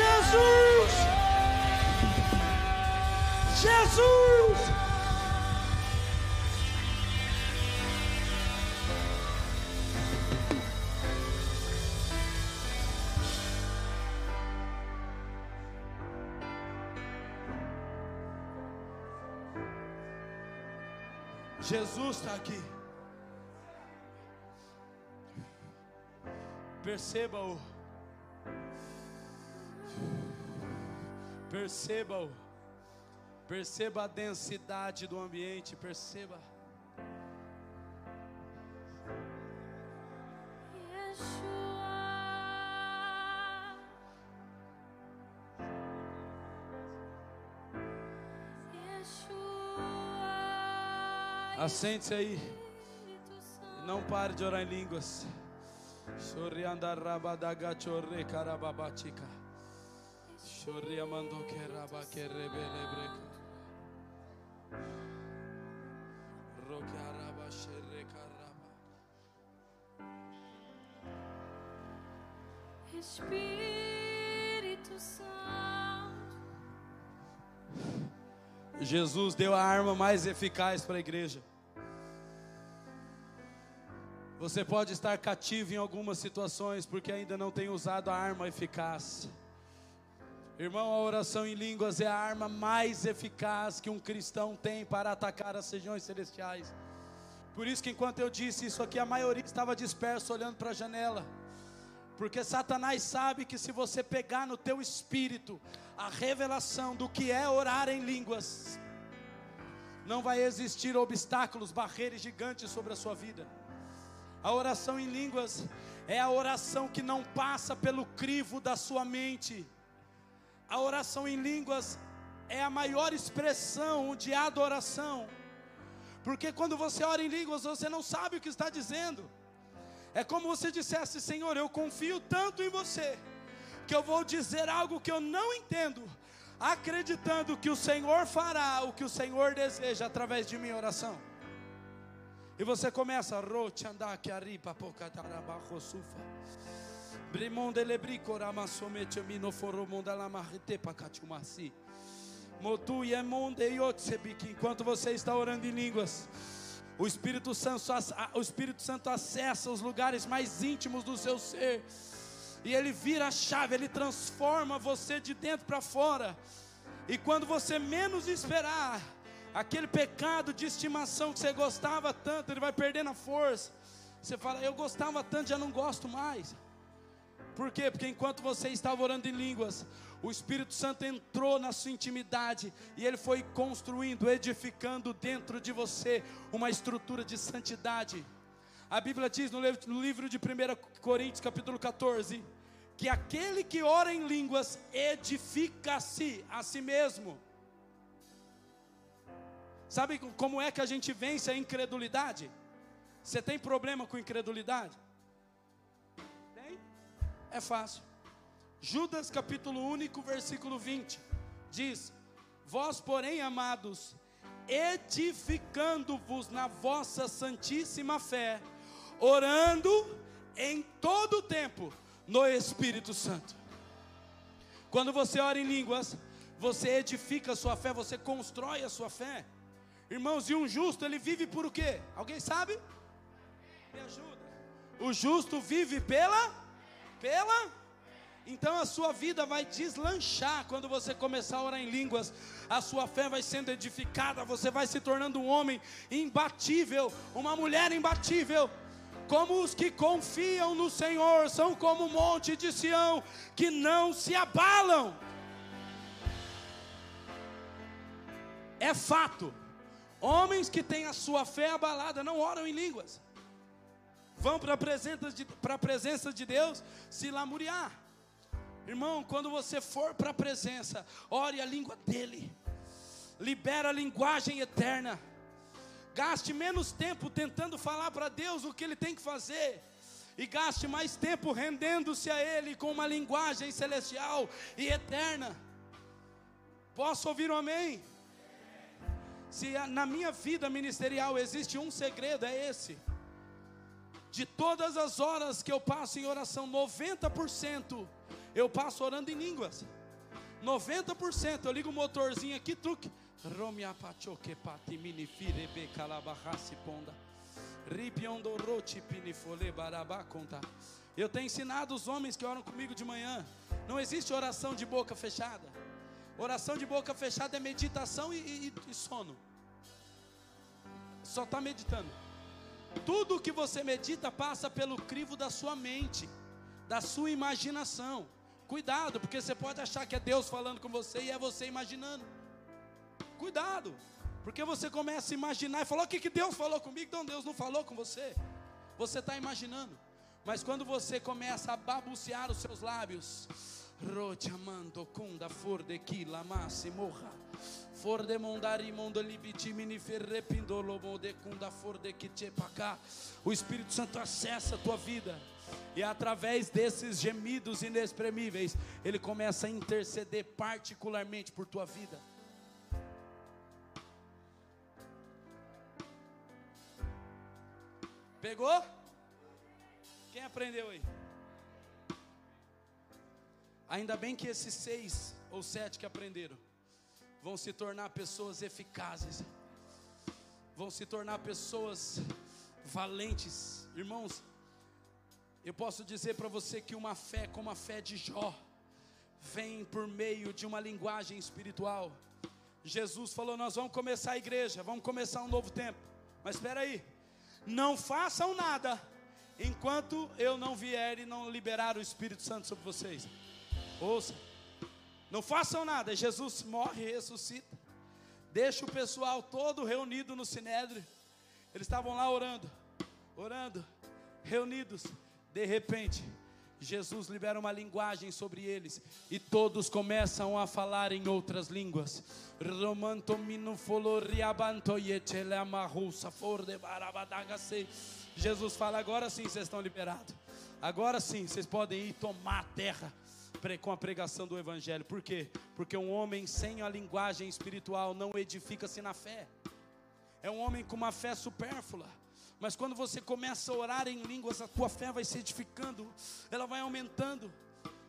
Jesus! Jesus! Jesus está aqui. Perceba-o. Perceba-o. Perceba a densidade do ambiente. Perceba. Assente-se aí. Não pare de orar em línguas. Choriandarabadaga Espírito Santo. Jesus deu a arma mais eficaz para a igreja. Você pode estar cativo em algumas situações porque ainda não tem usado a arma eficaz. Irmão, a oração em línguas é a arma mais eficaz que um cristão tem para atacar as regiões celestiais. Por isso que enquanto eu disse isso aqui, a maioria estava dispersa olhando para a janela. Porque Satanás sabe que se você pegar no teu espírito a revelação do que é orar em línguas, não vai existir obstáculos, barreiras gigantes sobre a sua vida. A oração em línguas é a oração que não passa pelo crivo da sua mente. A oração em línguas é a maior expressão de adoração. Porque quando você ora em línguas, você não sabe o que está dizendo. É como você dissesse: Senhor, eu confio tanto em você, que eu vou dizer algo que eu não entendo, acreditando que o Senhor fará o que o Senhor deseja através de minha oração. E você começa a andar que arriba pokatarabajo sufa. Brimonde lebrico ramasomete mino foromonda la marrete pakachumasi. Motu yemonde yotsebiki. Enquanto você está orando em línguas, o Espírito Santo, o Espírito Santo acessa os lugares mais íntimos do seu ser. E ele vira a chave, ele transforma você de dentro para fora. E quando você menos esperar, aquele pecado de estimação que você gostava tanto, ele vai perdendo a força. Você fala, eu gostava tanto, já não gosto mais. Por quê? Porque enquanto você estava orando em línguas, o Espírito Santo entrou na sua intimidade e ele foi construindo, edificando dentro de você uma estrutura de santidade. A Bíblia diz no livro de 1 Coríntios, capítulo 14, que aquele que ora em línguas edifica-se a si mesmo. Sabe como é que a gente vence a incredulidade? Você tem problema com incredulidade? É fácil. Judas capítulo único, versículo 20, diz: Vós, porém, amados, edificando-vos na vossa santíssima fé, orando em todo o tempo no Espírito Santo. Quando você ora em línguas, você edifica a sua fé, você constrói a sua fé. Irmãos, e um justo, ele vive por o quê? Alguém sabe? Me ajuda. O justo vive pela? Pela? Então a sua vida vai deslanchar quando você começar a orar em línguas. A sua fé vai sendo edificada, você vai se tornando um homem imbatível, uma mulher imbatível. Como os que confiam no Senhor, são como o monte de Sião, que não se abalam. É fato. Homens que têm a sua fé abalada não oram em línguas. Vão para a presença de, presença de Deus se lamuriar. Irmão, quando você for para a presença, ore a língua dele. Libera a linguagem eterna. Gaste menos tempo tentando falar para Deus o que ele tem que fazer e gaste mais tempo rendendo-se a Ele com uma linguagem celestial e eterna. Posso ouvir um amém? Se na minha vida ministerial existe um segredo, é esse. De todas as horas que eu passo em oração, 90% eu passo orando em línguas. 90%, eu ligo o motorzinho aqui, truque. Eu tenho ensinado os homens que oram comigo de manhã. Não existe oração de boca fechada. Oração de boca fechada é meditação e, e, e sono. Só está meditando. Tudo que você medita passa pelo crivo da sua mente, da sua imaginação. Cuidado, porque você pode achar que é Deus falando com você e é você imaginando. Cuidado, porque você começa a imaginar e falar: o que, que Deus falou comigo? Então Deus não falou com você. Você está imaginando. Mas quando você começa a babucear os seus lábios, Rotiamando kunda for de masi morra. For de mondari mondo libiti mini ferre pindolo mode kunda for de kichepaka. O Espírito Santo acessa a tua vida. E através desses gemidos inexprimíveis, ele começa a interceder particularmente por tua vida. Pegou? Quem aprendeu aí? Ainda bem que esses seis ou sete que aprenderam vão se tornar pessoas eficazes, vão se tornar pessoas valentes. Irmãos, eu posso dizer para você que uma fé como a fé de Jó vem por meio de uma linguagem espiritual. Jesus falou: Nós vamos começar a igreja, vamos começar um novo tempo. Mas espera aí, não façam nada enquanto eu não vier e não liberar o Espírito Santo sobre vocês. Ouça, não façam nada. Jesus morre e ressuscita. Deixa o pessoal todo reunido no sinédrio. Eles estavam lá orando, orando, reunidos. De repente, Jesus libera uma linguagem sobre eles e todos começam a falar em outras línguas. Jesus fala: agora sim vocês estão liberados. Agora sim vocês podem ir tomar a terra com a pregação do Evangelho. Por quê? Porque um homem sem a linguagem espiritual não edifica-se na fé. É um homem com uma fé supérflua. Mas quando você começa a orar em línguas, a tua fé vai se edificando, ela vai aumentando,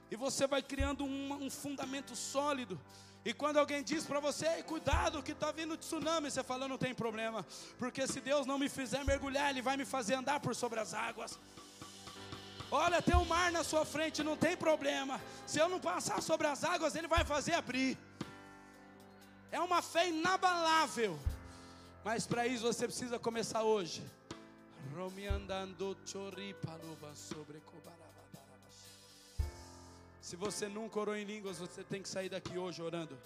e você vai criando um, um fundamento sólido. E quando alguém diz para você, cuidado que está vindo tsunami, você fala, não tem problema, porque se Deus não me fizer mergulhar, Ele vai me fazer andar por sobre as águas. Olha, tem um mar na sua frente, não tem problema. Se eu não passar sobre as águas, ele vai fazer abrir. É uma fé inabalável. Mas para isso você precisa começar hoje. Se você nunca orou em línguas, você tem que sair daqui hoje orando.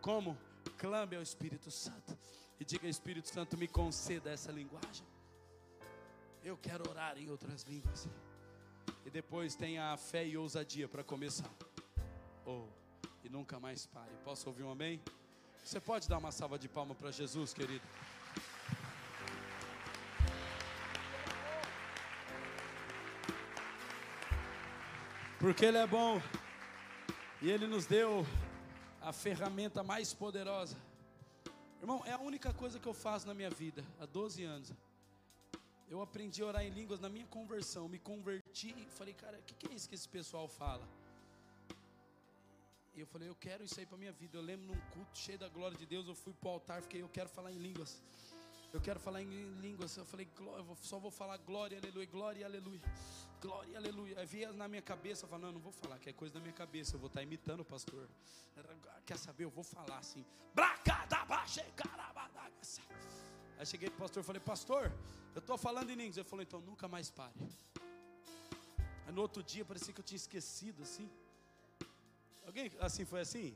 Como? Clame ao Espírito Santo e diga: Espírito Santo, me conceda essa linguagem. Eu quero orar em outras línguas. E depois tenha a fé e ousadia para começar. Oh, e nunca mais pare. Posso ouvir um amém? Você pode dar uma salva de palma para Jesus, querido? Porque Ele é bom e Ele nos deu a ferramenta mais poderosa. Irmão, é a única coisa que eu faço na minha vida há 12 anos. Eu aprendi a orar em línguas na minha conversão. Me converti e falei, cara, o que, que é isso que esse pessoal fala? E eu falei, eu quero isso aí para minha vida. Eu lembro num culto cheio da glória de Deus, eu fui para o altar, fiquei, eu quero falar em línguas. Eu quero falar em línguas. Eu falei, eu só vou falar glória, aleluia, glória, aleluia, glória, aleluia. Aí vinha na minha cabeça, eu falei, não, não vou falar, que é coisa da minha cabeça. Eu vou estar imitando o pastor. Quer saber? Eu vou falar assim. Aí cheguei para o pastor e falei, pastor, eu estou falando em línguas. Ele falou, então nunca mais pare. Aí no outro dia parecia que eu tinha esquecido assim. Alguém assim foi assim?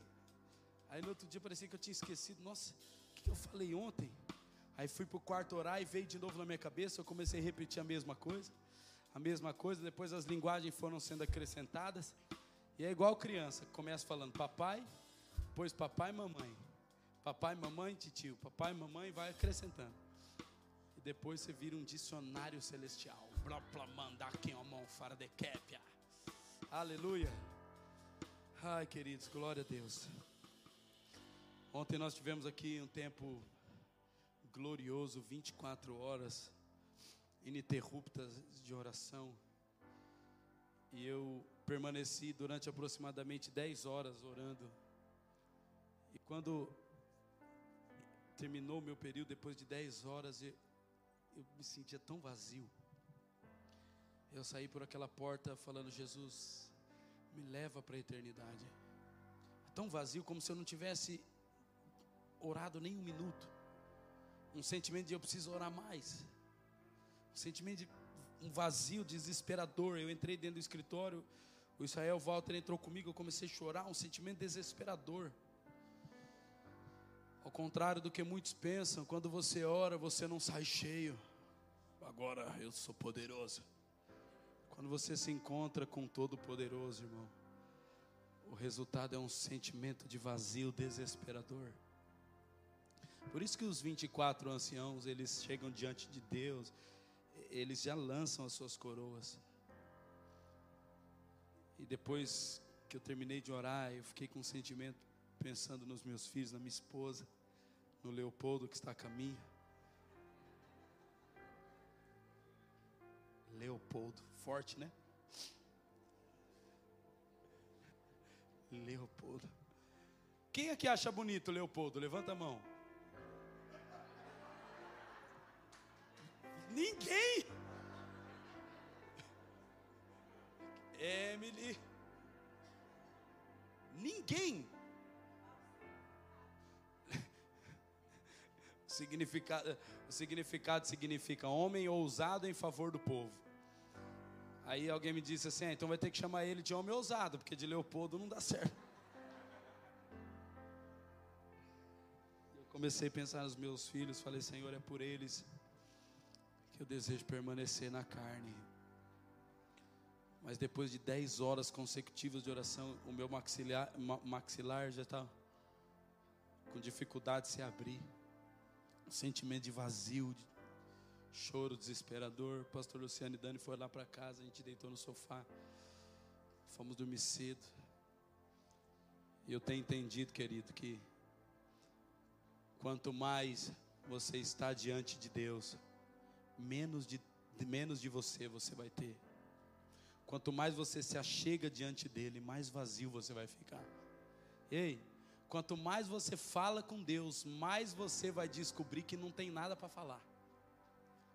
Aí no outro dia parecia que eu tinha esquecido. Nossa, o que eu falei ontem? Aí fui para o quarto orar e veio de novo na minha cabeça. Eu comecei a repetir a mesma coisa. A mesma coisa. Depois as linguagens foram sendo acrescentadas. E é igual criança, começa falando papai, depois papai e mamãe. Papai, mamãe, titio. Papai, mamãe, vai acrescentando depois você vira um dicionário celestial. Aleluia. Ai, queridos, glória a Deus. Ontem nós tivemos aqui um tempo glorioso, 24 horas ininterruptas de oração. E eu permaneci durante aproximadamente 10 horas orando. E quando terminou o meu período, depois de 10 horas, eu, eu me sentia tão vazio. Eu saí por aquela porta falando: Jesus, me leva para a eternidade. Tão vazio como se eu não tivesse orado nem um minuto. Um sentimento de eu preciso orar mais. Um sentimento de um vazio desesperador. Eu entrei dentro do escritório, o Israel Walter entrou comigo, eu comecei a chorar, um sentimento desesperador. Ao contrário do que muitos pensam, quando você ora, você não sai cheio. Agora eu sou poderoso. Quando você se encontra com Todo-Poderoso, irmão, o resultado é um sentimento de vazio desesperador. Por isso que os 24 anciãos, eles chegam diante de Deus, eles já lançam as suas coroas. E depois que eu terminei de orar, eu fiquei com um sentimento pensando nos meus filhos, na minha esposa, no Leopoldo que está a caminho. Leopoldo, forte, né? Leopoldo. Quem aqui acha bonito Leopoldo? Levanta a mão. Ninguém. Emily. Ninguém. Significado, significado significa homem ousado em favor do povo. Aí alguém me disse assim: ah, então vai ter que chamar ele de homem ousado, porque de Leopoldo não dá certo. Eu comecei a pensar nos meus filhos, falei: Senhor, é por eles que eu desejo permanecer na carne. Mas depois de dez horas consecutivas de oração, o meu maxilar, maxilar já está com dificuldade de se abrir. Sentimento de vazio, de choro desesperador. Pastor Luciano e Dani foram lá para casa, a gente deitou no sofá. Fomos dormir cedo. E eu tenho entendido, querido, que quanto mais você está diante de Deus, menos de, menos de você você vai ter. Quanto mais você se achega diante dele, mais vazio você vai ficar. Ei, quanto mais você fala com Deus, mais você vai descobrir que não tem nada para falar.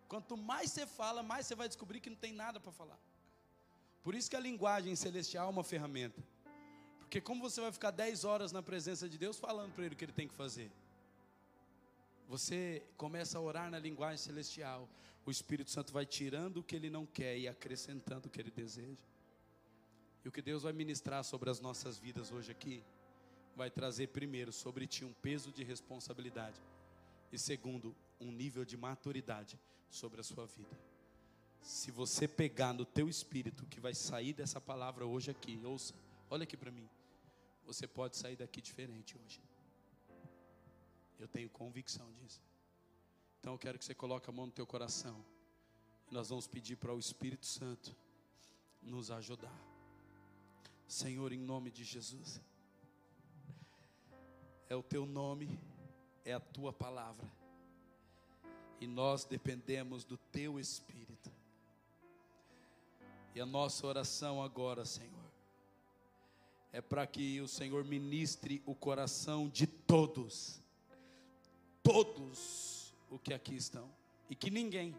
Quanto mais você fala, mais você vai descobrir que não tem nada para falar. Por isso que a linguagem celestial é uma ferramenta. Porque como você vai ficar 10 horas na presença de Deus falando para ele o que ele tem que fazer? Você começa a orar na linguagem celestial o Espírito Santo vai tirando o que ele não quer e acrescentando o que ele deseja. E o que Deus vai ministrar sobre as nossas vidas hoje aqui, vai trazer primeiro sobre ti um peso de responsabilidade e segundo, um nível de maturidade sobre a sua vida. Se você pegar no teu espírito que vai sair dessa palavra hoje aqui, ouça, olha aqui para mim. Você pode sair daqui diferente hoje. Eu tenho convicção disso. Então eu quero que você coloque a mão no teu coração. E nós vamos pedir para o Espírito Santo nos ajudar. Senhor, em nome de Jesus. É o teu nome, é a tua palavra. E nós dependemos do teu Espírito. E a nossa oração agora, Senhor, é para que o Senhor ministre o coração de todos. Todos o que aqui estão. E que ninguém,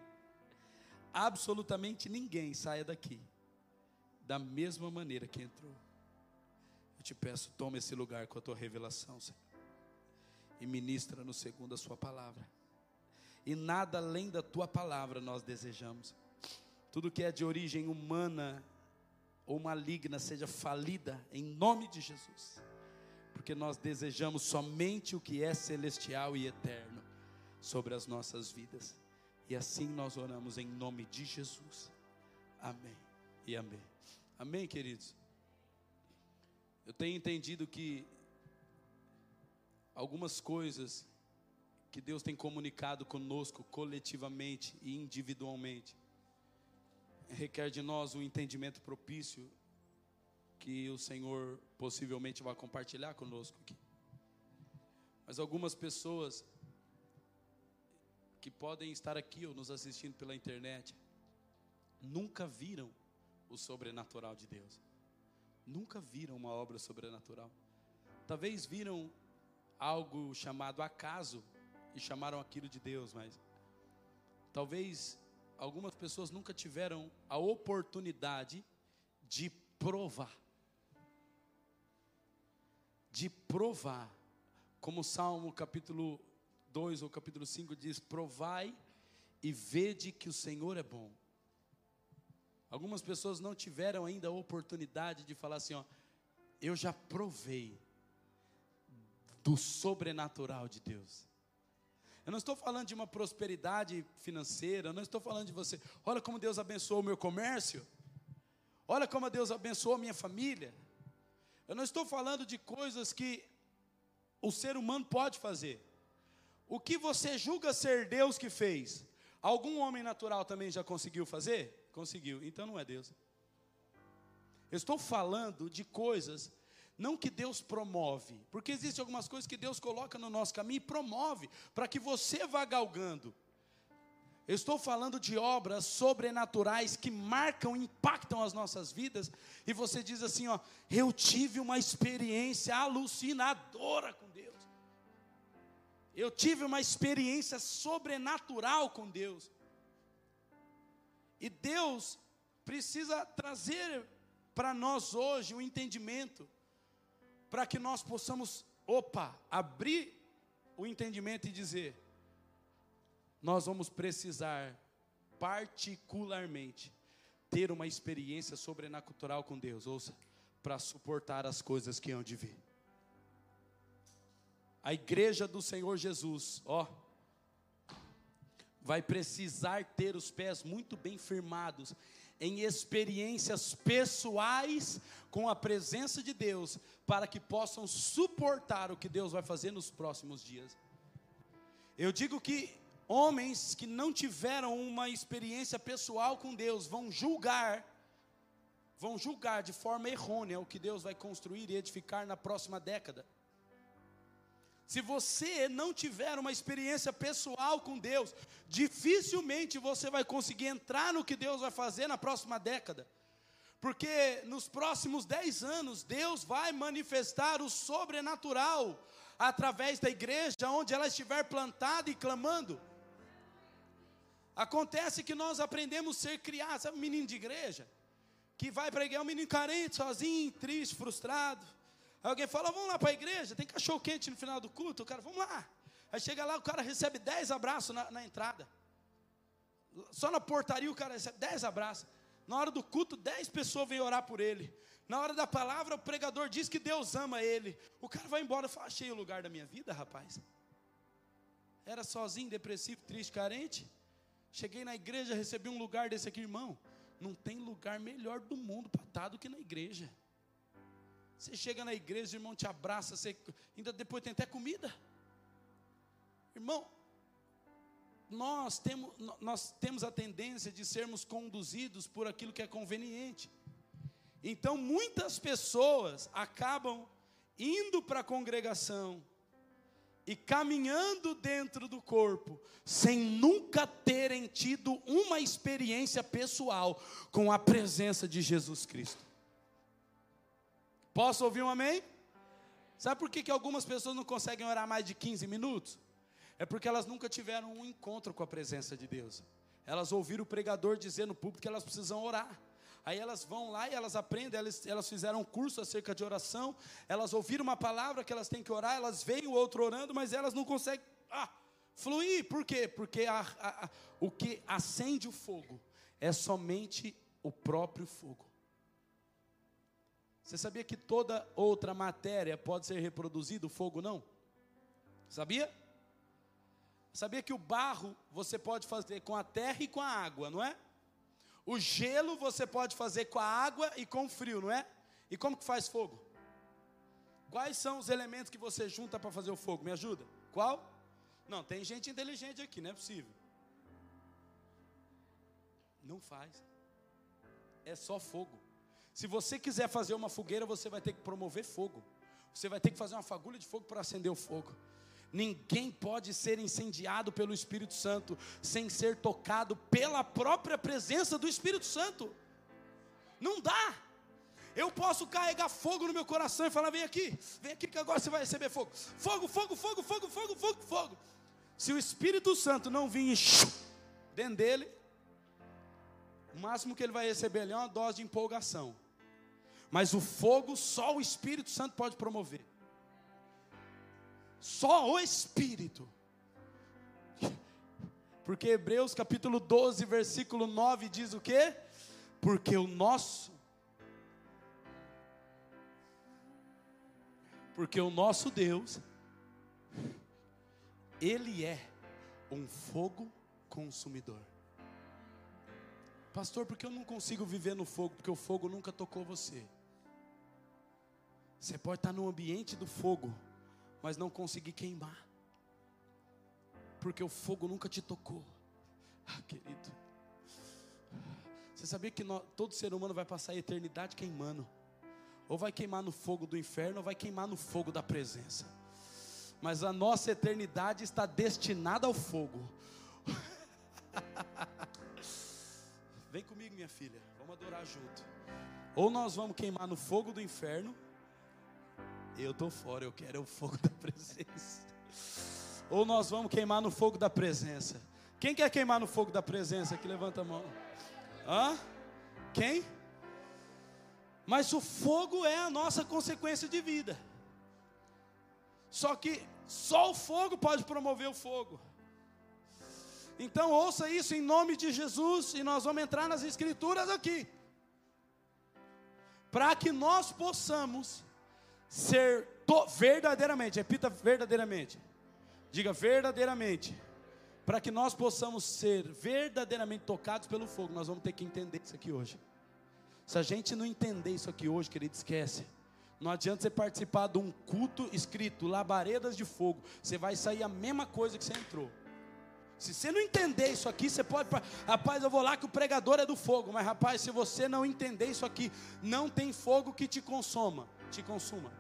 absolutamente ninguém, saia daqui da mesma maneira que entrou. Eu te peço, toma esse lugar com a tua revelação, Senhor. E ministra no segundo a sua palavra. E nada além da tua palavra nós desejamos. Tudo que é de origem humana ou maligna seja falida em nome de Jesus. Porque nós desejamos somente o que é celestial e eterno sobre as nossas vidas. E assim nós oramos em nome de Jesus. Amém e amém. Amém, queridos. Eu tenho entendido que algumas coisas que Deus tem comunicado conosco coletivamente e individualmente requer de nós um entendimento propício que o Senhor possivelmente vai compartilhar conosco aqui. Mas algumas pessoas que podem estar aqui ou nos assistindo pela internet, nunca viram o sobrenatural de Deus. nunca viram uma obra sobrenatural. Talvez viram algo chamado acaso e chamaram aquilo de Deus, mas talvez algumas pessoas nunca tiveram a oportunidade de provar. De provar. Como o Salmo capítulo 2 ou capítulo 5 diz: Provai e vede que o Senhor é bom. Algumas pessoas não tiveram ainda a oportunidade de falar assim: ó, eu já provei do sobrenatural de Deus. Eu não estou falando de uma prosperidade financeira, eu não estou falando de você, olha como Deus abençoou o meu comércio, olha como Deus abençoou a minha família. Eu não estou falando de coisas que o ser humano pode fazer. O que você julga ser Deus que fez, algum homem natural também já conseguiu fazer? Conseguiu, então não é Deus. Eu estou falando de coisas não que Deus promove, porque existem algumas coisas que Deus coloca no nosso caminho e promove, para que você vá galgando. Eu estou falando de obras sobrenaturais que marcam, impactam as nossas vidas, e você diz assim: ó, eu tive uma experiência alucinadora com Deus. Eu tive uma experiência sobrenatural com Deus. E Deus precisa trazer para nós hoje o um entendimento para que nós possamos, opa, abrir o entendimento e dizer: nós vamos precisar, particularmente, ter uma experiência sobrenatural com Deus, ouça, para suportar as coisas que hão de vir. A igreja do Senhor Jesus, ó, vai precisar ter os pés muito bem firmados em experiências pessoais com a presença de Deus, para que possam suportar o que Deus vai fazer nos próximos dias. Eu digo que homens que não tiveram uma experiência pessoal com Deus vão julgar, vão julgar de forma errônea o que Deus vai construir e edificar na próxima década. Se você não tiver uma experiência pessoal com Deus, dificilmente você vai conseguir entrar no que Deus vai fazer na próxima década. Porque nos próximos dez anos, Deus vai manifestar o sobrenatural através da igreja, onde ela estiver plantada e clamando. Acontece que nós aprendemos a ser criados, sabe, menino de igreja, que vai igreja, é um menino carente, sozinho, triste, frustrado Aí alguém fala, vamos lá para a igreja, tem cachorro quente no final do culto. O cara, vamos lá. Aí chega lá, o cara recebe dez abraços na, na entrada. Só na portaria o cara recebe dez abraços. Na hora do culto, dez pessoas vêm orar por ele. Na hora da palavra, o pregador diz que Deus ama ele. O cara vai embora e fala: Achei o lugar da minha vida, rapaz. Era sozinho, depressivo, triste, carente. Cheguei na igreja, recebi um lugar desse aqui, irmão. Não tem lugar melhor do mundo para estar do que na igreja. Você chega na igreja, o irmão te abraça, você, ainda depois tem até comida. Irmão, nós temos, nós temos a tendência de sermos conduzidos por aquilo que é conveniente. Então, muitas pessoas acabam indo para a congregação e caminhando dentro do corpo, sem nunca terem tido uma experiência pessoal com a presença de Jesus Cristo. Posso ouvir um amém? Sabe por que, que algumas pessoas não conseguem orar mais de 15 minutos? É porque elas nunca tiveram um encontro com a presença de Deus. Elas ouviram o pregador dizer no público que elas precisam orar. Aí elas vão lá e elas aprendem, elas, elas fizeram um curso acerca de oração, elas ouviram uma palavra que elas têm que orar, elas veem o outro orando, mas elas não conseguem ah, fluir. Por quê? Porque a, a, a, o que acende o fogo é somente o próprio fogo. Você sabia que toda outra matéria pode ser reproduzida, o fogo não? Sabia? Sabia que o barro você pode fazer com a terra e com a água, não é? O gelo você pode fazer com a água e com o frio, não é? E como que faz fogo? Quais são os elementos que você junta para fazer o fogo? Me ajuda? Qual? Não, tem gente inteligente aqui, não é possível. Não faz. É só fogo. Se você quiser fazer uma fogueira, você vai ter que promover fogo. Você vai ter que fazer uma fagulha de fogo para acender o fogo. Ninguém pode ser incendiado pelo Espírito Santo sem ser tocado pela própria presença do Espírito Santo. Não dá. Eu posso carregar fogo no meu coração e falar: vem aqui, vem aqui que agora você vai receber fogo. Fogo, fogo, fogo, fogo, fogo, fogo, fogo. Se o Espírito Santo não vir dentro dele, o máximo que ele vai receber ali é uma dose de empolgação. Mas o fogo só o Espírito Santo pode promover. Só o Espírito. Porque Hebreus capítulo 12, versículo 9 diz o quê? Porque o nosso Porque o nosso Deus ele é um fogo consumidor. Pastor, porque eu não consigo viver no fogo? Porque o fogo nunca tocou você. Você pode estar no ambiente do fogo, mas não conseguir queimar. Porque o fogo nunca te tocou. Ah, querido. Você sabia que nós, todo ser humano vai passar a eternidade queimando? Ou vai queimar no fogo do inferno, ou vai queimar no fogo da presença mas a nossa eternidade está destinada ao fogo. Vem comigo, minha filha, vamos adorar junto. Ou nós vamos queimar no fogo do inferno, eu estou fora, eu quero o fogo da presença. Ou nós vamos queimar no fogo da presença. Quem quer queimar no fogo da presença? Que levanta a mão. Hã? Quem? Mas o fogo é a nossa consequência de vida. Só que só o fogo pode promover o fogo. Então ouça isso em nome de Jesus e nós vamos entrar nas escrituras aqui. Para que nós possamos ser verdadeiramente, repita verdadeiramente. Diga verdadeiramente. Para que nós possamos ser verdadeiramente tocados pelo fogo, nós vamos ter que entender isso aqui hoje. Se a gente não entender isso aqui hoje, querido, esquece. Não adianta você participar de um culto escrito labaredas de fogo. Você vai sair a mesma coisa que você entrou. Se você não entender isso aqui, você pode, rapaz, eu vou lá que o pregador é do fogo, mas rapaz, se você não entender isso aqui, não tem fogo que te consuma, te consuma.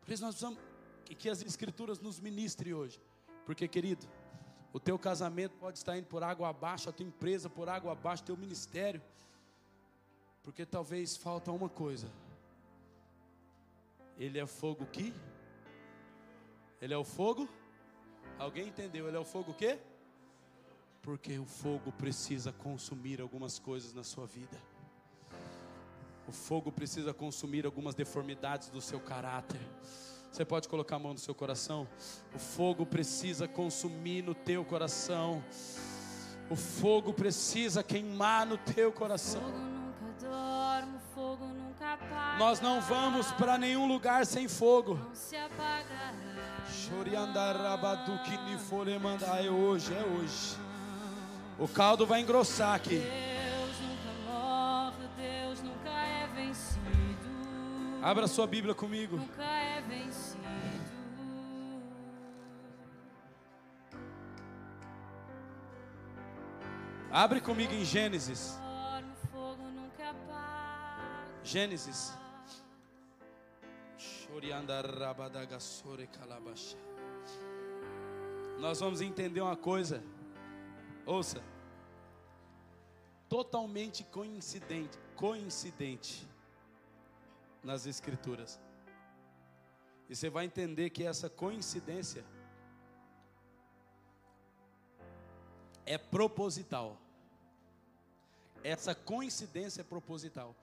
Por isso nós precisamos que, as escrituras nos ministrem hoje. Porque, querido, o teu casamento pode estar indo por água abaixo, a tua empresa por água abaixo, teu ministério porque talvez falta uma coisa. Ele é fogo que? Ele é o fogo? Alguém entendeu? Ele é o fogo que? Porque o fogo precisa consumir algumas coisas na sua vida. O fogo precisa consumir algumas deformidades do seu caráter. Você pode colocar a mão no seu coração? O fogo precisa consumir no teu coração. O fogo precisa queimar no teu coração. Nós não vamos para nenhum lugar sem fogo. É hoje, é hoje. O caldo vai engrossar aqui. Deus nunca morre, Deus nunca é vencido. Abra sua Bíblia comigo. Nunca é vencido. Abre comigo em Gênesis. Gênesis. Nós vamos entender uma coisa. Ouça. Totalmente coincidente, coincidente nas escrituras. E você vai entender que essa coincidência é proposital. Essa coincidência é proposital.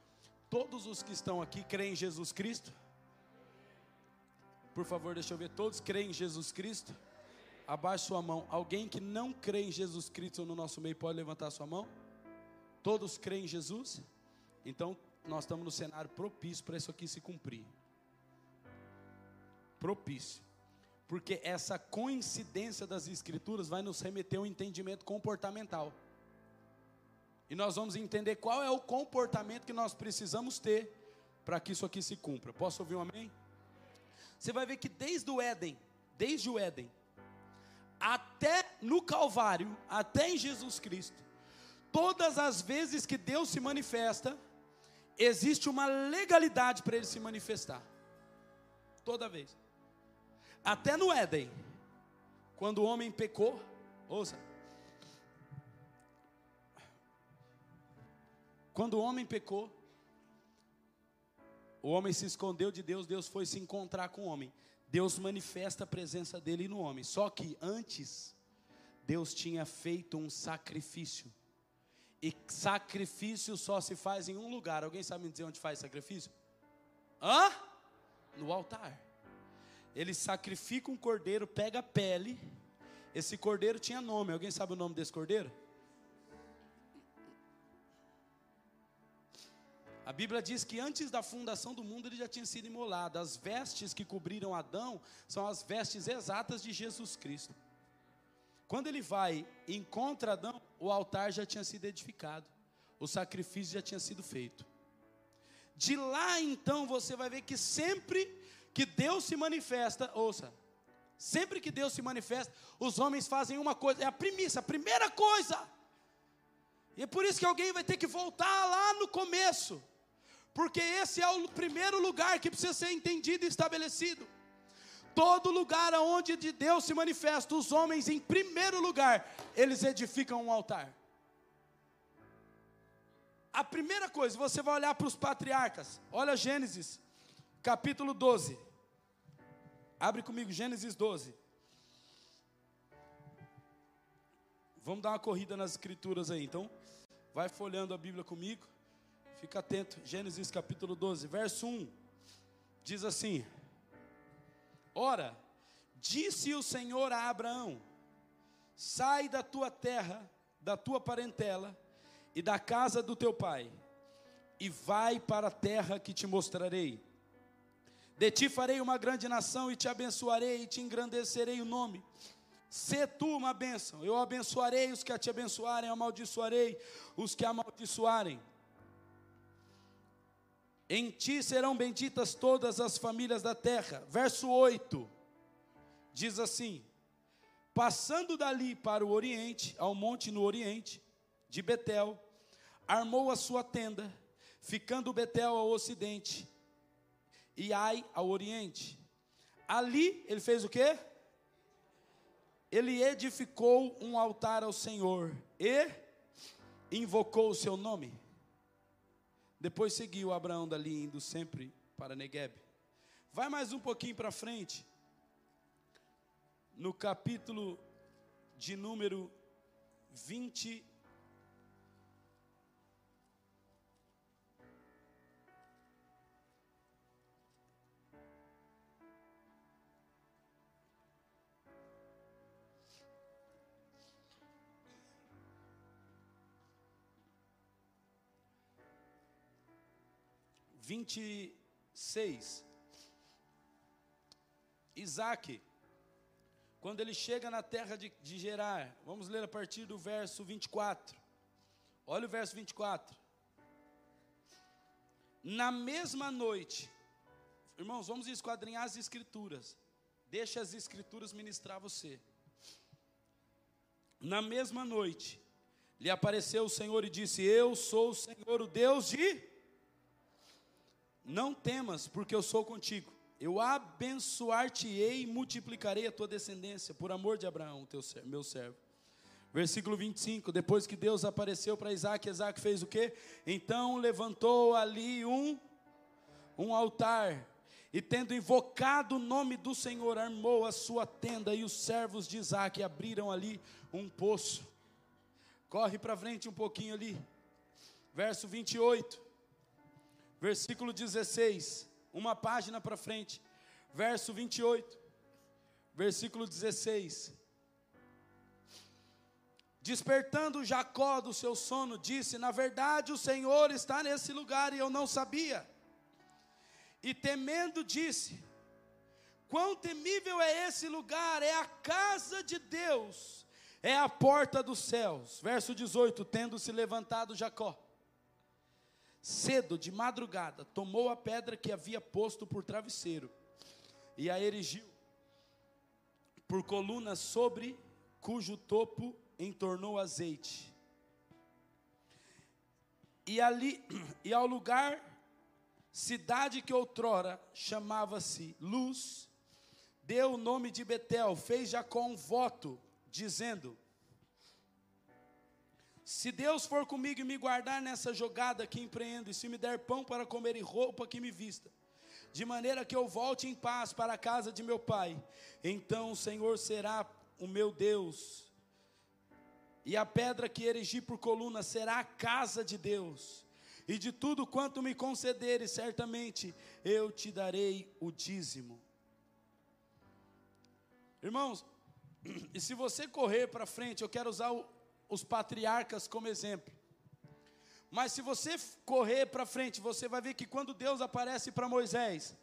Todos os que estão aqui creem em Jesus Cristo? Por favor, deixa eu ver. Todos creem em Jesus Cristo? Abaixe sua mão. Alguém que não crê em Jesus Cristo no nosso meio pode levantar sua mão? Todos creem em Jesus? Então, nós estamos no cenário propício para isso aqui se cumprir. Propício. Porque essa coincidência das Escrituras vai nos remeter a um entendimento comportamental. E nós vamos entender qual é o comportamento que nós precisamos ter para que isso aqui se cumpra. Posso ouvir um amém? Você vai ver que desde o Éden, desde o Éden, até no Calvário, até em Jesus Cristo, todas as vezes que Deus se manifesta, existe uma legalidade para ele se manifestar. Toda vez. Até no Éden, quando o homem pecou, ouça. Quando o homem pecou, o homem se escondeu de Deus, Deus foi se encontrar com o homem. Deus manifesta a presença dele no homem. Só que antes, Deus tinha feito um sacrifício. E sacrifício só se faz em um lugar. Alguém sabe me dizer onde faz sacrifício? Hã? No altar. Ele sacrifica um cordeiro, pega a pele. Esse cordeiro tinha nome. Alguém sabe o nome desse cordeiro? A Bíblia diz que antes da fundação do mundo ele já tinha sido imolado. As vestes que cobriram Adão são as vestes exatas de Jesus Cristo. Quando ele vai e encontra Adão, o altar já tinha sido edificado, o sacrifício já tinha sido feito. De lá então você vai ver que sempre que Deus se manifesta, ouça, sempre que Deus se manifesta, os homens fazem uma coisa, é a premissa, a primeira coisa. E é por isso que alguém vai ter que voltar lá no começo porque esse é o primeiro lugar que precisa ser entendido e estabelecido. Todo lugar onde de Deus se manifesta, os homens, em primeiro lugar, eles edificam um altar. A primeira coisa, você vai olhar para os patriarcas, olha Gênesis, capítulo 12. Abre comigo, Gênesis 12. Vamos dar uma corrida nas escrituras aí, então. Vai folhando a Bíblia comigo. Fica atento, Gênesis capítulo 12, verso 1. Diz assim: Ora, disse o Senhor a Abraão: Sai da tua terra, da tua parentela e da casa do teu pai, e vai para a terra que te mostrarei. De ti farei uma grande nação e te abençoarei e te engrandecerei o nome. Sê tu uma bênção. Eu abençoarei os que te abençoarem, amaldiçoarei os que amaldiçoarem. Em ti serão benditas todas as famílias da terra. Verso 8 diz assim: Passando dali para o oriente, ao monte no oriente de Betel, armou a sua tenda, ficando Betel ao ocidente e Ai ao oriente. Ali ele fez o quê? Ele edificou um altar ao Senhor e invocou o seu nome. Depois seguiu Abraão dali, indo sempre para Negueb. Vai mais um pouquinho para frente. No capítulo de número 20 26. Isaac, quando ele chega na terra de, de Gerar, vamos ler a partir do verso 24. Olha o verso 24. Na mesma noite, irmãos, vamos esquadrinhar as escrituras. Deixa as escrituras ministrar você. Na mesma noite, lhe apareceu o Senhor e disse: Eu sou o Senhor, o Deus de não temas, porque eu sou contigo. Eu abençoar-te-ei e multiplicarei a tua descendência, por amor de Abraão, teu, meu servo. Versículo 25: Depois que Deus apareceu para Isaac, Isaac fez o quê? Então levantou ali um, um altar, e tendo invocado o nome do Senhor, armou a sua tenda, e os servos de Isaac abriram ali um poço. Corre para frente um pouquinho ali, verso 28 versículo 16, uma página para frente, verso 28, versículo 16. Despertando Jacó do seu sono, disse: Na verdade, o Senhor está nesse lugar e eu não sabia. E temendo, disse: Quão temível é esse lugar! É a casa de Deus, é a porta dos céus. Verso 18: Tendo se levantado Jacó, cedo, de madrugada, tomou a pedra que havia posto por travesseiro e a erigiu por coluna sobre cujo topo entornou azeite. E ali e ao lugar cidade que outrora chamava-se Luz, deu o nome de Betel, fez Jacó um voto dizendo: Se Deus for comigo e me guardar nessa jogada que empreendo, e se me der pão para comer e roupa que me vista, de maneira que eu volte em paz para a casa de meu pai, então o Senhor será o meu Deus, e a pedra que erigi por coluna será a casa de Deus, e de tudo quanto me concederes, certamente eu te darei o dízimo. Irmãos, e se você correr para frente, eu quero usar o, os patriarcas como exemplo. Mas se você correr para frente, você vai ver que quando Deus aparece para Moisés,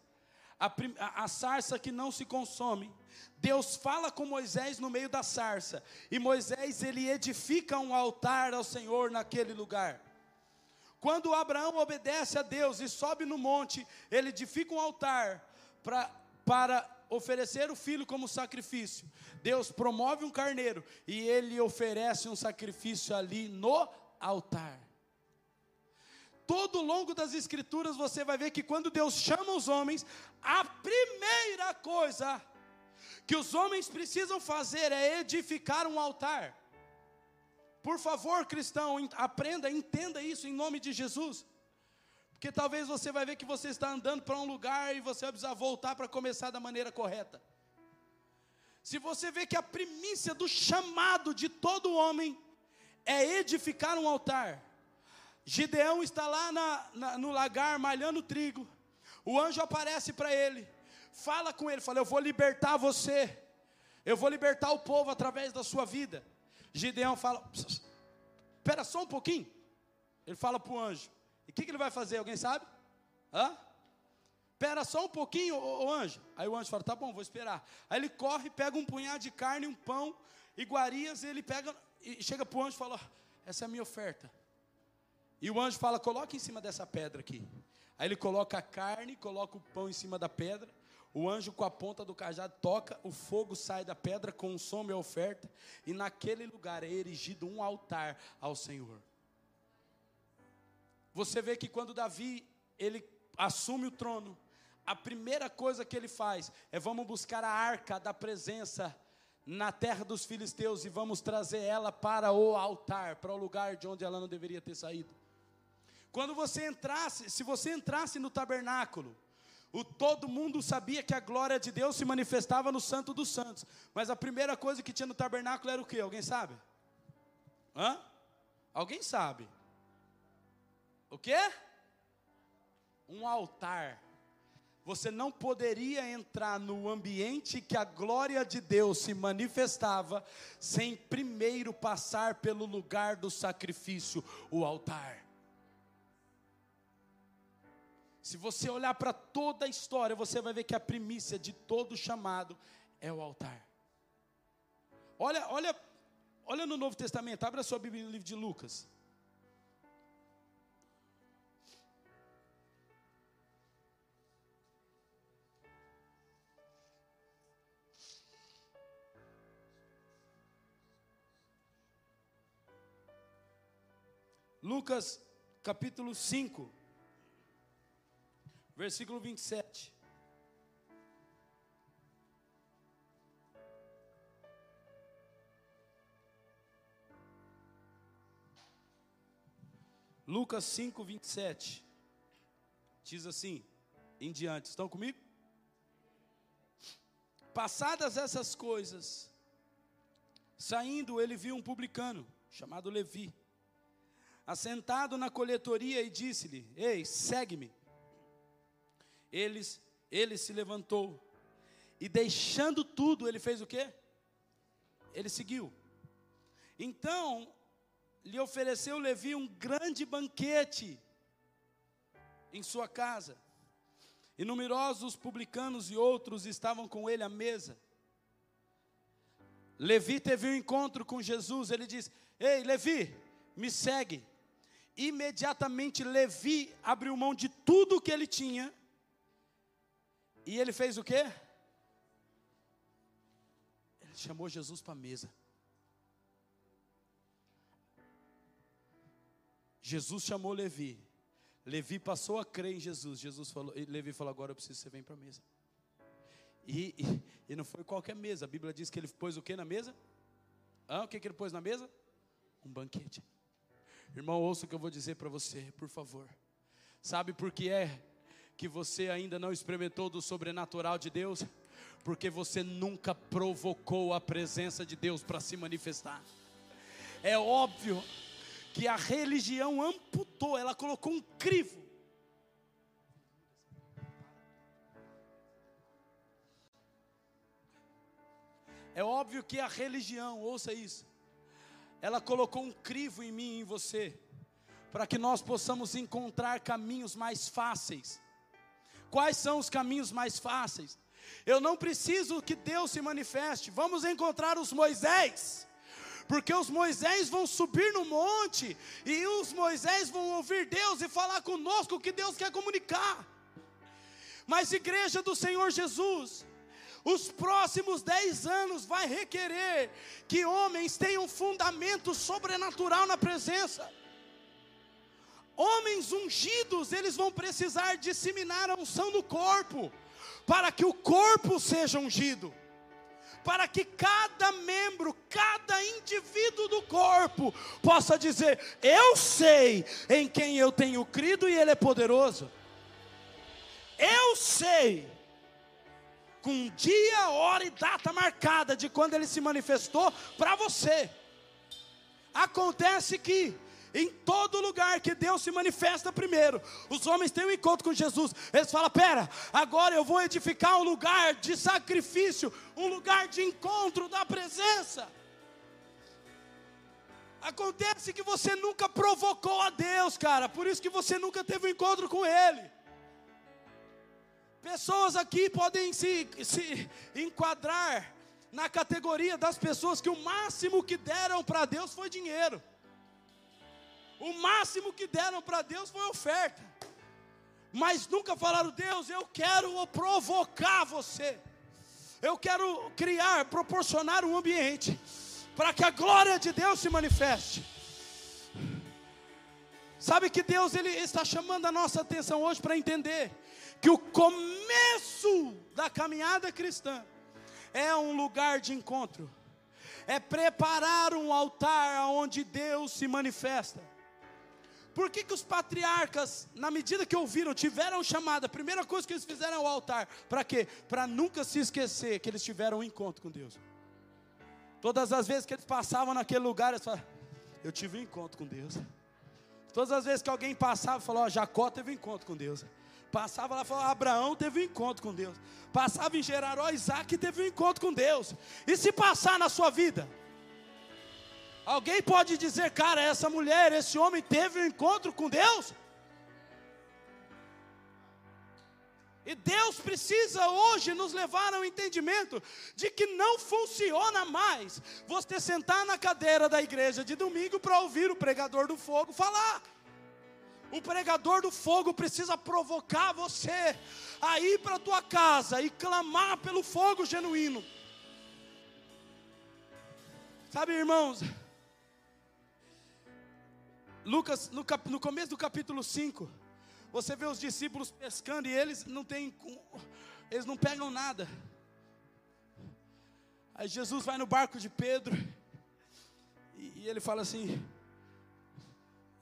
a, a, a, sarça que não se consome, Deus fala com Moisés no meio da sarça, e Moisés ele edifica um altar ao Senhor naquele lugar. Quando Abraão obedece a Deus e sobe no monte, ele edifica um altar pra, para oferecer o filho como sacrifício. Deus promove um carneiro e ele oferece um sacrifício ali no altar. Todo longo das escrituras você vai ver que quando Deus chama os homens, a primeira coisa que os homens precisam fazer é edificar um altar. Por favor, cristão, aprenda, entenda isso em nome de Jesus. Porque talvez você vai ver que você está andando para um lugar e você vai precisar voltar para começar da maneira correta. Se você vê que a primícia do chamado de todo homem é edificar um altar. Gideão está lá na, na, no lagar malhando trigo. O anjo aparece para ele, fala com ele, fala: Eu vou libertar você, eu vou libertar o povo através da sua vida. Gideão fala: Espera só um pouquinho. Ele fala para o anjo: e o que, que, ele vai fazer? Alguém sabe? Hã? Espera só um pouquinho, ô, ô, anjo. Aí o anjo fala: tá bom, vou esperar. Aí ele corre, pega um punhado de carne, um pão, iguarias, ele pega e chega para o anjo e fala: essa é a minha oferta. E o anjo fala: coloque em cima dessa pedra aqui. Aí ele coloca a carne, coloca o pão em cima da pedra. O anjo com a ponta do cajado toca, o fogo sai da pedra, consome a oferta, e naquele lugar é erigido um altar ao Senhor. Você vê que quando Davi ele assume o trono, a primeira coisa que ele faz é vamos buscar a arca da presença na terra dos filisteus e vamos trazer ela para o altar, para o lugar de onde ela não deveria ter saído. Quando você entrasse, se você entrasse no tabernáculo, o, todo mundo sabia que a glória de Deus se manifestava no Santo dos Santos. Mas a primeira coisa que tinha no tabernáculo era o que? Alguém sabe? Hã? Alguém sabe? O quê? Um altar. Você não poderia entrar no ambiente que a glória de Deus se manifestava sem primeiro passar pelo lugar do sacrifício, o altar. Se você olhar para toda a história, você vai ver que a primícia de todo chamado é o altar. Olha, olha, olha no Novo Testamento, abre a sua Bíblia no livro de Lucas. Lucas capítulo 5, versículo 27. Lucas 5, 27. Diz assim, em diante. Estão comigo? Passadas essas coisas, saindo, ele viu um publicano, chamado Levi assentado na coletoria e disse-lhe: Ei, segue-me. Eles, ele se levantou e deixando tudo, ele fez o quê? Ele seguiu. Então, lhe ofereceu Levi um grande banquete em sua casa. E numerosos publicanos e outros estavam com ele à mesa. Levi teve um encontro com Jesus. Ele disse: Ei, Levi, me segue imediatamente Levi abriu mão de tudo que ele tinha. E ele fez o quê? Ele chamou Jesus para a mesa. Jesus chamou Levi. Levi passou a crer em Jesus. Jesus falou, Levi falou: agora eu preciso que você venha para a mesa. E, e, e, não foi qualquer mesa. A Bíblia diz que ele pôs o que na mesa? Ah, o que, que ele pôs na mesa? Um banquete. Irmão, ouça o que eu vou dizer para você, por favor. Sabe por que é que você ainda não experimentou do sobrenatural de Deus? Porque você nunca provocou a presença de Deus para se manifestar. É óbvio que a religião amputou, ela colocou um crivo. É óbvio que a religião, ouça isso, ela colocou um crivo em mim e em você, para que nós possamos encontrar caminhos mais fáceis. Quais são os caminhos mais fáceis? Eu não preciso que Deus se manifeste, vamos encontrar os Moisés porque os Moisés vão subir no monte, e os Moisés vão ouvir Deus e falar conosco o que Deus quer comunicar. Mas, igreja do Senhor Jesus, os próximos dez anos vai requerer que homens tenham fundamento sobrenatural na presença. Homens ungidos, eles vão precisar disseminar a unção no corpo, para que o corpo seja ungido para que cada membro, cada indivíduo do corpo possa dizer: Eu sei em quem eu tenho crido e Ele é poderoso. Eu sei, com dia, hora e data marcada de quando Ele se manifestou para você. Acontece que em todo lugar que Deus se manifesta primeiro, os homens têm um encontro com Jesus. Eles falam: Pera, agora eu vou edificar um lugar de sacrifício, um lugar de encontro da presença. Acontece que você nunca provocou a Deus, cara, por isso que você nunca teve um encontro com Ele. Pessoas aqui podem se, se enquadrar na categoria das pessoas que o máximo que deram para Deus foi dinheiro. O máximo que deram para Deus foi oferta. Mas nunca falaram, Deus, eu quero provocar você. Eu quero criar, proporcionar um ambiente para que a glória de Deus se manifeste. Sabe que Deus ele está chamando a nossa atenção hoje para entender que o começo da caminhada cristã é um lugar de encontro. É preparar um altar onde Deus se manifesta. Por que, que os patriarcas, na medida que ouviram, tiveram chamada? A primeira coisa que eles fizeram é o altar. Para quê? Para nunca se esquecer que eles tiveram um encontro com Deus. Todas as vezes que eles passavam naquele lugar, eles falavam: Eu tive um encontro com Deus. Todas as vezes que alguém passava, falou: Jacó teve um encontro com Deus. Passava lá falava: Abraão teve um encontro com Deus. Passava em Geraró, Isaac teve um encontro com Deus. E se passar na sua vida? Alguém pode dizer, cara, essa mulher, esse homem teve um encontro com Deus? E Deus precisa hoje nos levar ao entendimento de que não funciona mais você sentar na cadeira da igreja de domingo para ouvir o pregador do fogo falar. O pregador do fogo precisa provocar você a ir para a tua casa e clamar pelo fogo genuíno. Sabe, irmãos, Lucas, no, cap, no começo do capítulo 5, você vê os discípulos pescando e eles não têm, eles não pegam nada. Aí Jesus vai no barco de Pedro e, e ele fala assim: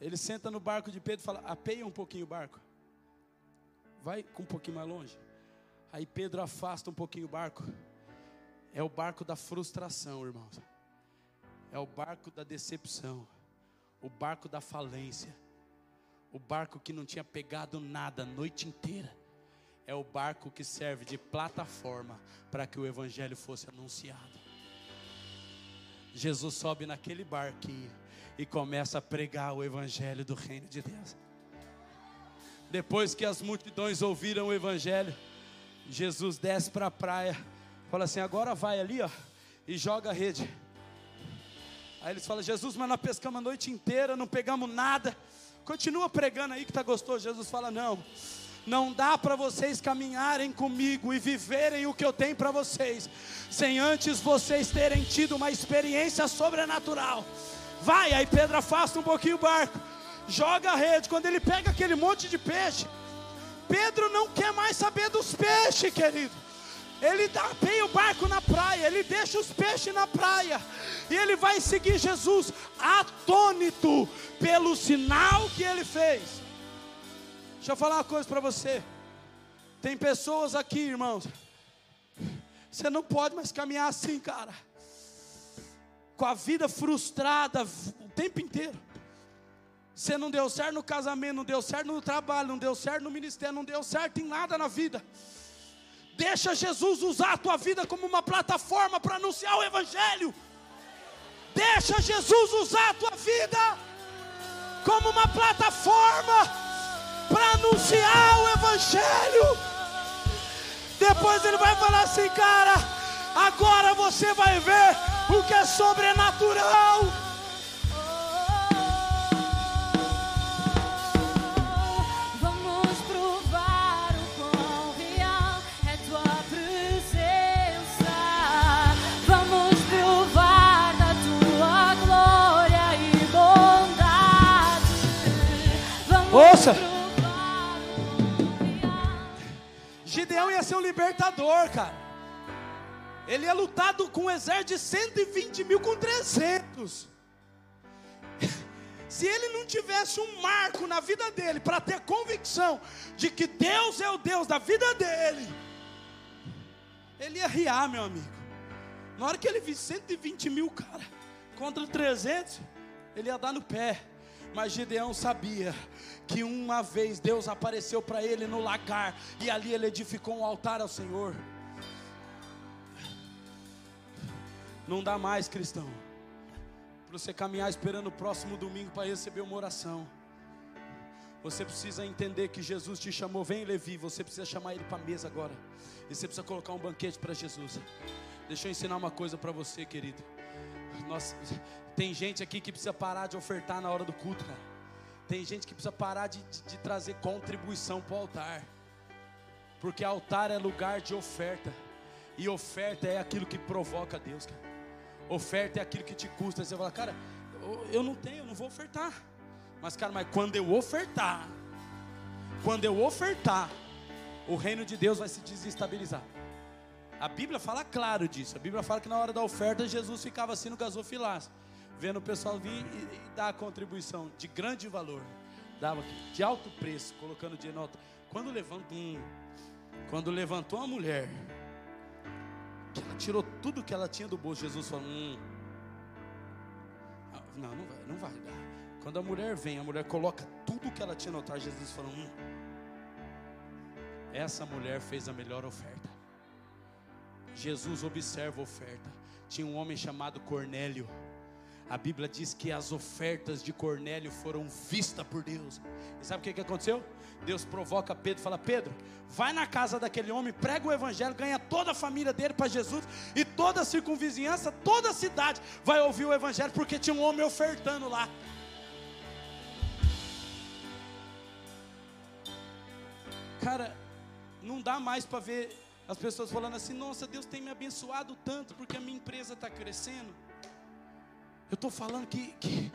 ele senta no barco de Pedro e fala: apeia um pouquinho o barco, vai um pouquinho mais longe. Aí Pedro afasta um pouquinho o barco. É o barco da frustração, irmãos. É o barco da decepção o barco da falência, o barco que não tinha pegado nada a noite inteira, é o barco que serve de plataforma para que o evangelho fosse anunciado. Jesus sobe naquele barquinho e começa a pregar o evangelho do reino de Deus. Depois que as multidões ouviram o evangelho, Jesus desce para a praia, fala assim: agora vai ali, ó, e joga a rede. Aí eles falam: Jesus, mas nós pescamos a noite inteira, não pegamos nada. Continua pregando aí que está gostoso. Jesus fala: Não, não dá para vocês caminharem comigo e viverem o que eu tenho para vocês, sem antes vocês terem tido uma experiência sobrenatural. Vai, aí Pedro afasta um pouquinho o barco, joga a rede. Quando ele pega aquele monte de peixe, Pedro não quer mais saber dos peixes, querido. Ele tapeia o barco na praia, ele deixa os peixes na praia, e ele vai seguir Jesus atônito pelo sinal que ele fez. Deixa eu falar uma coisa para você. Tem pessoas aqui, irmãos, você não pode mais caminhar assim, cara, com a vida frustrada o tempo inteiro. Você não deu certo no casamento, não deu certo no trabalho, não deu certo no ministério, não deu certo em nada na vida. Deixa Jesus usar a tua vida como uma plataforma para anunciar o Evangelho. Deixa Jesus usar a tua vida como uma plataforma para anunciar o Evangelho. Depois ele vai falar assim, cara, agora você vai ver o que é sobrenatural. Ouça. Gideão ia ser um libertador, cara. Ele ia lutar com um exército de 120 mil com 300. Se ele não tivesse um marco na vida dele para ter convicção de que Deus é o Deus da vida dele, ele ia riar, meu amigo. Na hora que ele visse 120 mil, cara, contra 300, ele ia dar no pé. Mas Gideão sabia que uma vez Deus apareceu para ele no lagar e ali ele edificou um altar ao Senhor. Não dá mais, cristão, para você caminhar esperando o próximo domingo para receber uma oração. Você precisa entender que Jesus te chamou, vem Levi, você precisa chamar ele para a mesa agora. E você precisa colocar um banquete para Jesus. Deixa eu ensinar uma coisa para você, querido. Nós, tem gente aqui que precisa parar de ofertar na hora do culto, cara. Tem gente que precisa parar de, de, de trazer contribuição para o altar. Porque altar é lugar de oferta. E oferta é aquilo que provoca Deus, cara. Oferta é aquilo que te custa. Você fala, cara, eu, não tenho, eu não vou ofertar. Mas, cara, mas quando eu ofertar, quando eu ofertar, o reino de Deus vai se desestabilizar. A Bíblia fala claro disso. A Bíblia fala que na hora da oferta Jesus ficava assim no gasofilaço vendo o pessoal vir e, e dar a contribuição de grande valor, dava de alto preço, colocando dinheiro. Quando levantou um, quando levantou a mulher, tirou tudo que ela tinha do bolso, Jesus falou: hum, ah, não, não vai, não vai dar. Quando a mulher vem, a mulher coloca tudo que ela tinha no altar, Jesus falou: hum, essa mulher fez a melhor oferta. Jesus observa a oferta. Tinha um homem chamado Cornélio a Bíblia diz que as ofertas de Cornélio foram vistas por Deus. E sabe o que, que aconteceu? Deus provoca Pedro fala: Pedro, vai na casa daquele homem, prega o evangelho, ganha toda a família dele para Jesus, e toda a circunvizinhança, toda a cidade vai ouvir o evangelho, porque tinha um homem ofertando lá. Cara, não dá mais para ver as pessoas falando assim: nossa, Deus tem me abençoado tanto, porque a minha empresa está crescendo. Eu estou falando que, que,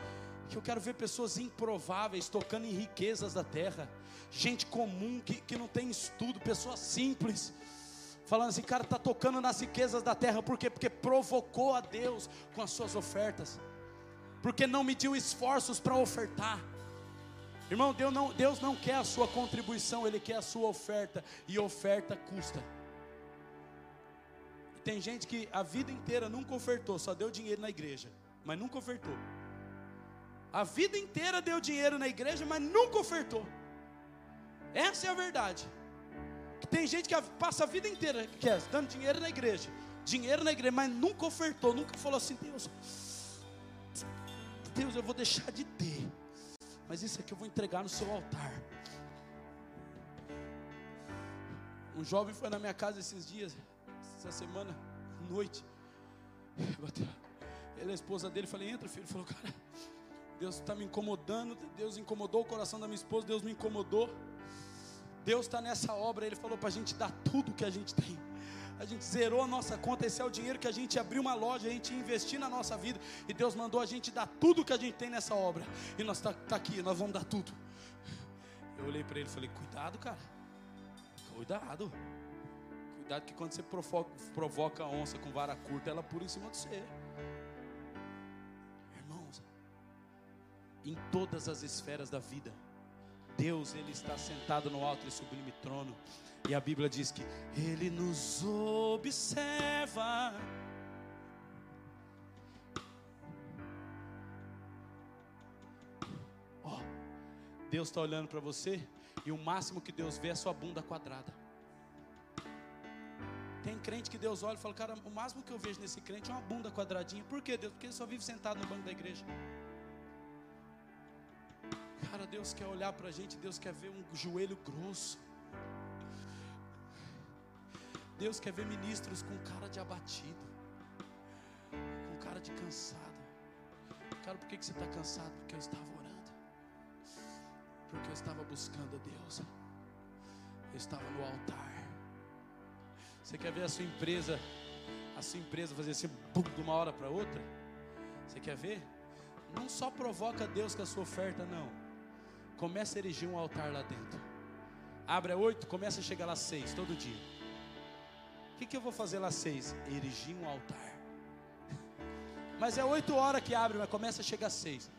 que, eu quero ver pessoas improváveis tocando em riquezas da terra, gente comum que, que não tem estudo, pessoas simples, falando assim, cara, está tocando nas riquezas da terra, por quê? Porque provocou a Deus com as suas ofertas, porque não mediu esforços para ofertar. Irmão, Deus não, Deus não quer a sua contribuição, Ele quer a sua oferta, e oferta custa. Tem gente que a vida inteira nunca ofertou, só deu dinheiro na igreja mas nunca ofertou. A vida inteira deu dinheiro na igreja, mas nunca ofertou. Essa é a verdade. Tem gente que passa a vida inteira que é, dando dinheiro na igreja, dinheiro na igreja, mas nunca ofertou, nunca falou assim: Deus, Deus, eu vou deixar de ter, mas isso aqui eu vou entregar no seu altar. Um jovem foi na minha casa esses dias, essa semana, noite. Bateu ele, a esposa dele, falei, entra filho. Ele falou, cara, Deus está me incomodando. Deus incomodou o coração da minha esposa, Deus me incomodou. Deus está nessa obra. Ele falou para a gente dar tudo que a gente tem. A gente zerou a nossa conta. Esse é o dinheiro que a gente abriu uma loja, a gente investir na nossa vida. E Deus mandou a gente dar tudo que a gente tem nessa obra. E nós está tá aqui, nós vamos dar tudo. Eu olhei para ele e falei: Cuidado, cara. Cuidado. Cuidado que quando você provoca, provoca a onça com vara curta, ela pula em cima de você. Em todas as esferas da vida, Deus ele está sentado no alto e sublime trono. E a Bíblia diz que ele nos observa. Ó, Deus está olhando para você e o máximo que Deus vê é sua bunda quadrada. Tem crente que Deus olha e fala, cara, o máximo que eu vejo nesse crente é uma bunda quadradinha. Por quê, Deus? Porque ele só vive sentado no banco da igreja. Cara, Deus quer olhar para a gente, Deus quer ver um joelho grosso. Deus quer ver ministros com cara de abatido, com cara de cansado. Cara, por que, que você está cansado? Porque eu estava orando, porque eu estava buscando a Deus, eu estava no altar. Você quer ver a sua empresa, a sua empresa fazer assim, bum, de uma hora para outra? Você quer ver? Não só provoca Deus com a sua oferta, não. Começa a erigir um altar lá dentro. Abre a oito, começa a chegar lá seis, todo dia. O que, que eu vou fazer lá seis? Erigir um altar. Mas é oito horas que abre, mas começa a chegar seis.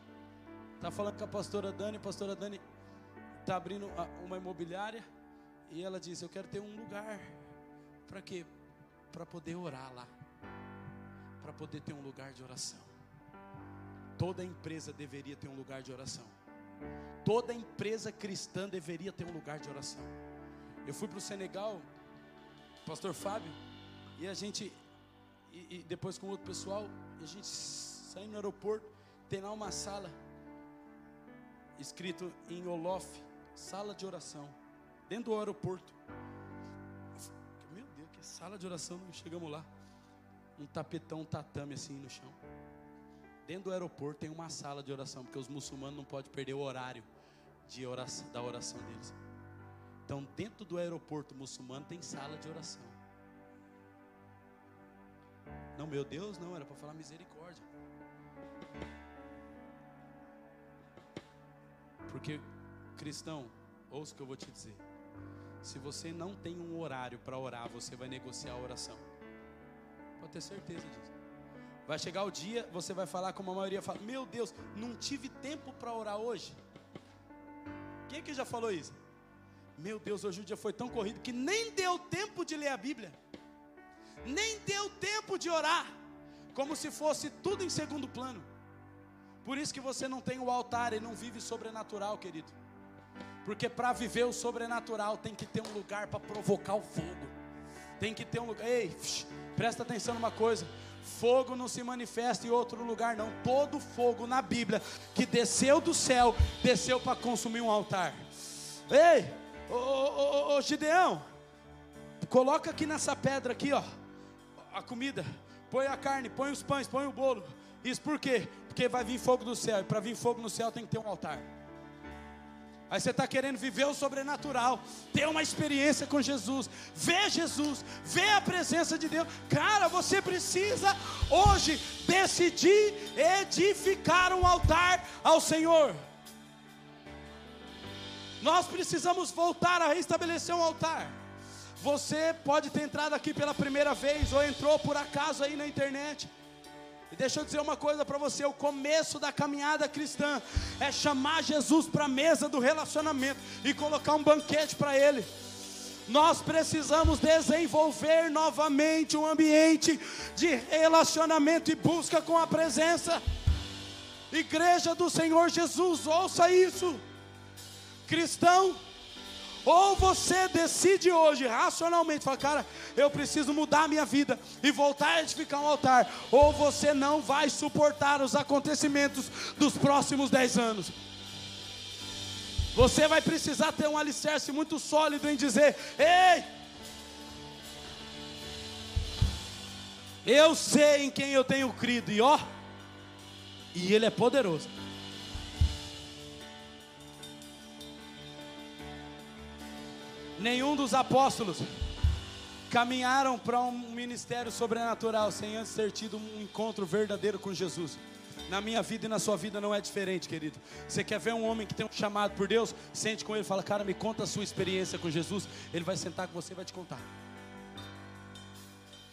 Tá falando com a pastora Dani, a pastora Dani está abrindo uma imobiliária e ela diz: Eu quero ter um lugar para quê? Para poder orar lá. Para poder ter um lugar de oração. Toda empresa deveria ter um lugar de oração. Toda empresa cristã deveria ter um lugar de oração. Eu fui para o Senegal, pastor Fábio, e a gente, e, e depois com outro pessoal, a gente saindo no aeroporto, tem lá uma sala, escrito em Olof, sala de oração, dentro do aeroporto. Sala de oração, chegamos lá. Um tapetão, um tatame assim no chão. Dentro do aeroporto tem uma sala de oração, porque os muçulmanos não podem perder o horário de oração, da oração deles. Então, dentro do aeroporto muçulmano tem sala de oração. Não, meu Deus, não, era para falar misericórdia. Porque, cristão, ouça o que eu vou te dizer. Se você não tem um horário para orar, você vai negociar a oração. Pode ter certeza disso. Vai chegar o dia, você vai falar como a maioria fala: Meu Deus, não tive tempo para orar hoje. Quem que já falou isso? Meu Deus, hoje o dia foi tão corrido que nem deu tempo de ler a Bíblia, nem deu tempo de orar, como se fosse tudo em segundo plano. Por isso que você não tem o altar e não vive sobrenatural, querido. Porque para viver o sobrenatural tem que ter um lugar para provocar o fogo. Tem que ter um lugar. Ei, presta atenção numa coisa. Fogo não se manifesta em outro lugar, não. Todo fogo na Bíblia que desceu do céu, desceu para consumir um altar. Ei, ô, ô, ô, ô, Gideão, coloca aqui nessa pedra aqui, ó, a comida. Põe a carne, põe os pães, põe o bolo. Isso por quê? Porque vai vir fogo do céu. E para vir fogo no céu tem que ter um altar. Aí você está querendo viver o sobrenatural, ter uma experiência com Jesus, ver Jesus, ver a presença de Deus. Cara, você precisa hoje decidir edificar um altar ao Senhor. Nós precisamos voltar a restabelecer um altar. Você pode ter entrado aqui pela primeira vez ou entrou por acaso aí na internet. E deixa eu dizer uma coisa para você: o começo da caminhada cristã é chamar Jesus para a mesa do relacionamento e colocar um banquete para Ele. Nós precisamos desenvolver novamente um ambiente de relacionamento e busca com a presença. Igreja do Senhor Jesus, ouça isso. Cristão, ou você decide hoje, racionalmente, fala, cara, eu preciso mudar a minha vida e voltar a edificar um altar. Ou você não vai suportar os acontecimentos dos próximos dez anos. Você vai precisar ter um alicerce muito sólido em dizer: Ei, eu sei em quem eu tenho crido, e ó, e Ele é poderoso. Nenhum dos apóstolos caminharam para um ministério sobrenatural sem antes ter tido um encontro verdadeiro com Jesus. Na minha vida e na sua vida não é diferente, querido. Você quer ver um homem que tem um chamado por Deus? Sente com ele, fala, cara, me conta a sua experiência com Jesus. Ele vai sentar com você e vai te contar.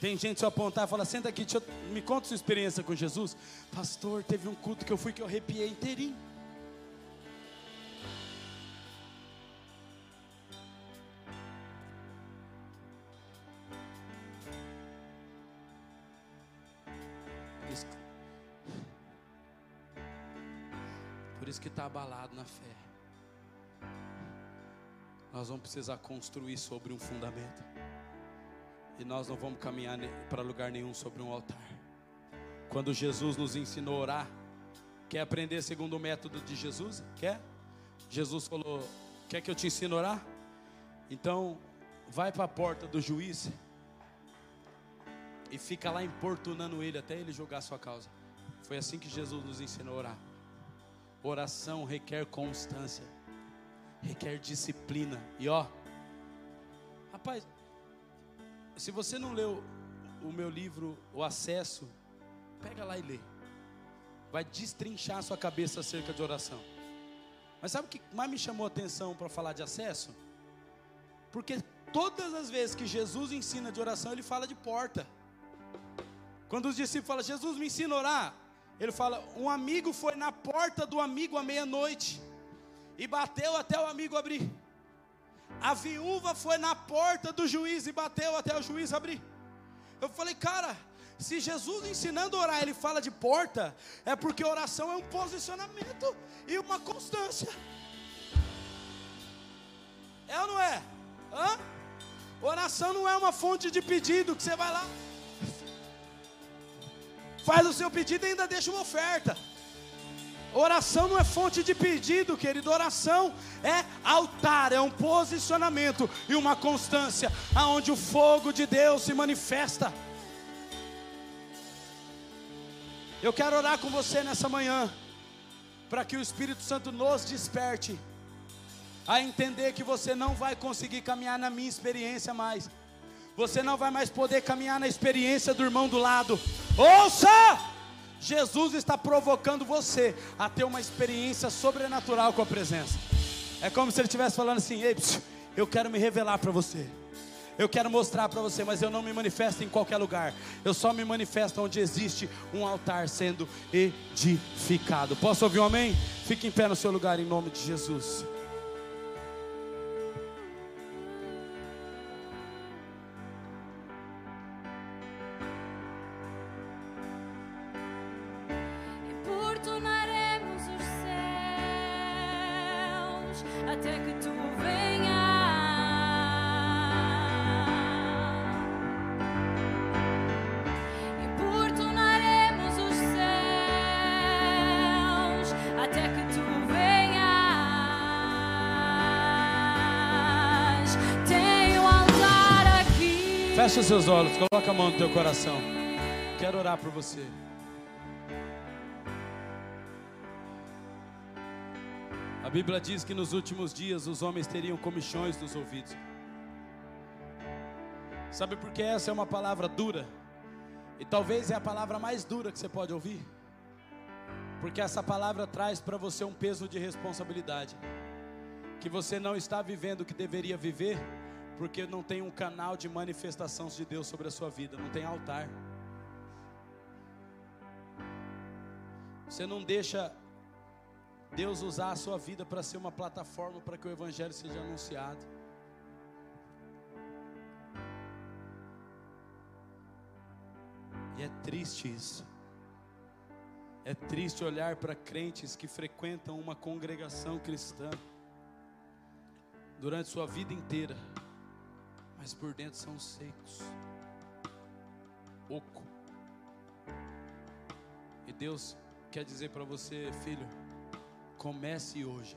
Tem gente eu apontar e falar, senta aqui, eu, me conta sua experiência com Jesus. Pastor, teve um culto que eu fui que eu arrepiei inteirinho. Por isso que está abalado na fé. Nós vamos precisar construir sobre um fundamento. E nós não vamos caminhar para lugar nenhum sobre um altar. Quando Jesus nos ensinou a orar, quer aprender segundo o método de Jesus? Quer? Jesus falou: Quer que eu te ensine a orar? Então, vai para a porta do juiz e fica lá importunando ele até ele julgar a sua causa. Foi assim que Jesus nos ensinou a orar. Oração requer constância, requer disciplina. E ó, rapaz, se você não leu o meu livro, O Acesso, pega lá e lê. Vai destrinchar a sua cabeça acerca de oração. Mas sabe o que mais me chamou a atenção para falar de acesso? Porque todas as vezes que Jesus ensina de oração, ele fala de porta. Quando os discípulos falam, Jesus me ensina a orar, ele fala: um amigo foi na porta do amigo à meia-noite e bateu até o amigo abrir. A viúva foi na porta do juiz e bateu até o juiz abrir. Eu falei, cara, se Jesus ensinando a orar, ele fala de porta, é porque oração é um posicionamento e uma constância. É ou não é? Hã? Oração não é uma fonte de pedido que você vai lá, faz o seu pedido e ainda deixa uma oferta. Oração não é fonte de pedido, querido. Oração é altar, é um posicionamento e uma constância, aonde o fogo de Deus se manifesta. Eu quero orar com você nessa manhã, para que o Espírito Santo nos desperte a entender que você não vai conseguir caminhar na minha experiência mais. Você não vai mais poder caminhar na experiência do irmão do lado. Ouça! Jesus está provocando você a ter uma experiência sobrenatural com a presença. É como se ele estivesse falando assim: Ei, eu quero me revelar para você. Eu quero mostrar para você, mas eu não me manifesto em qualquer lugar. Eu só me manifesto onde existe um altar sendo edificado. Posso ouvir um amém? Fique em pé no seu lugar em nome de Jesus. Seus olhos, coloca a mão no teu coração. Quero orar por você. A Bíblia diz que nos últimos dias os homens teriam comichões nos ouvidos. Sabe por que essa é uma palavra dura? E talvez é a palavra mais dura que você pode ouvir. Porque essa palavra traz para você um peso de responsabilidade. Que você não está vivendo o que deveria viver, porque não tem um canal de manifestação de Deus sobre a sua vida, não tem altar. Você não deixa Deus usar a sua vida para ser uma plataforma para que o Evangelho seja anunciado. E é triste isso. É triste olhar para crentes que frequentam uma congregação cristã durante sua vida inteira, mas por dentro são secos, oco. E Deus quer dizer para você, filho, comece hoje